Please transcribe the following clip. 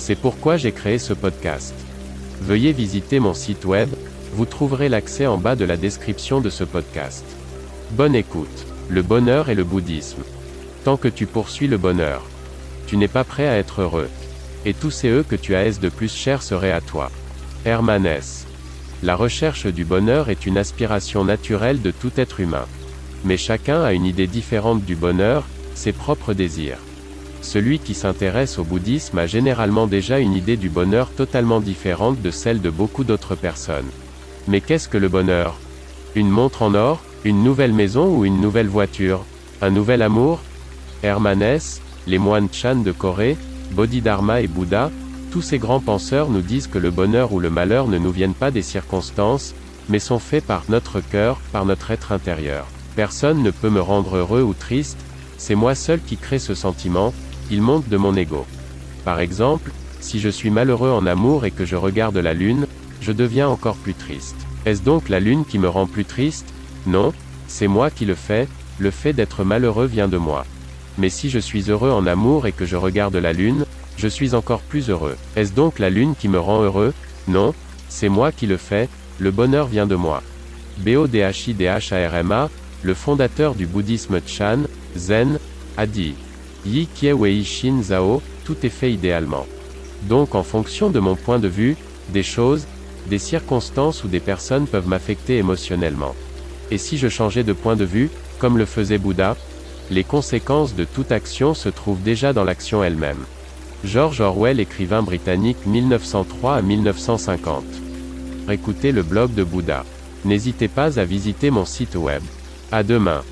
C'est pourquoi j'ai créé ce podcast. Veuillez visiter mon site web, vous trouverez l'accès en bas de la description de ce podcast. Bonne écoute. Le bonheur et le bouddhisme. Tant que tu poursuis le bonheur, tu n'es pas prêt à être heureux. Et tous ces eux que tu as de plus cher seraient à toi. Hermanès. La recherche du bonheur est une aspiration naturelle de tout être humain. Mais chacun a une idée différente du bonheur, ses propres désirs. Celui qui s'intéresse au bouddhisme a généralement déjà une idée du bonheur totalement différente de celle de beaucoup d'autres personnes. Mais qu'est-ce que le bonheur? Une montre en or Une nouvelle maison ou une nouvelle voiture? Un nouvel amour? Hermanès, les moines Chan de Corée, Bodhidharma et Bouddha, tous ces grands penseurs nous disent que le bonheur ou le malheur ne nous viennent pas des circonstances, mais sont faits par notre cœur, par notre être intérieur. Personne ne peut me rendre heureux ou triste, c'est moi seul qui crée ce sentiment, il monte de mon ego. Par exemple, si je suis malheureux en amour et que je regarde la lune, je deviens encore plus triste. Est-ce donc la lune qui me rend plus triste? Non, c'est moi qui le fais, le fait d'être malheureux vient de moi. Mais si je suis heureux en amour et que je regarde la lune, je suis encore plus heureux. Est-ce donc la lune qui me rend heureux? Non, c'est moi qui le fais, le bonheur vient de moi. BODHIDHARMA, le fondateur du bouddhisme Chan, Zen, a dit Yi Kie Wei Shin Zhao, tout est fait idéalement. Donc en fonction de mon point de vue, des choses, des circonstances ou des personnes peuvent m'affecter émotionnellement. Et si je changeais de point de vue, comme le faisait Bouddha, les conséquences de toute action se trouvent déjà dans l'action elle-même. George Orwell, écrivain britannique 1903 à 1950. Écoutez le blog de Bouddha. N'hésitez pas à visiter mon site web. À demain.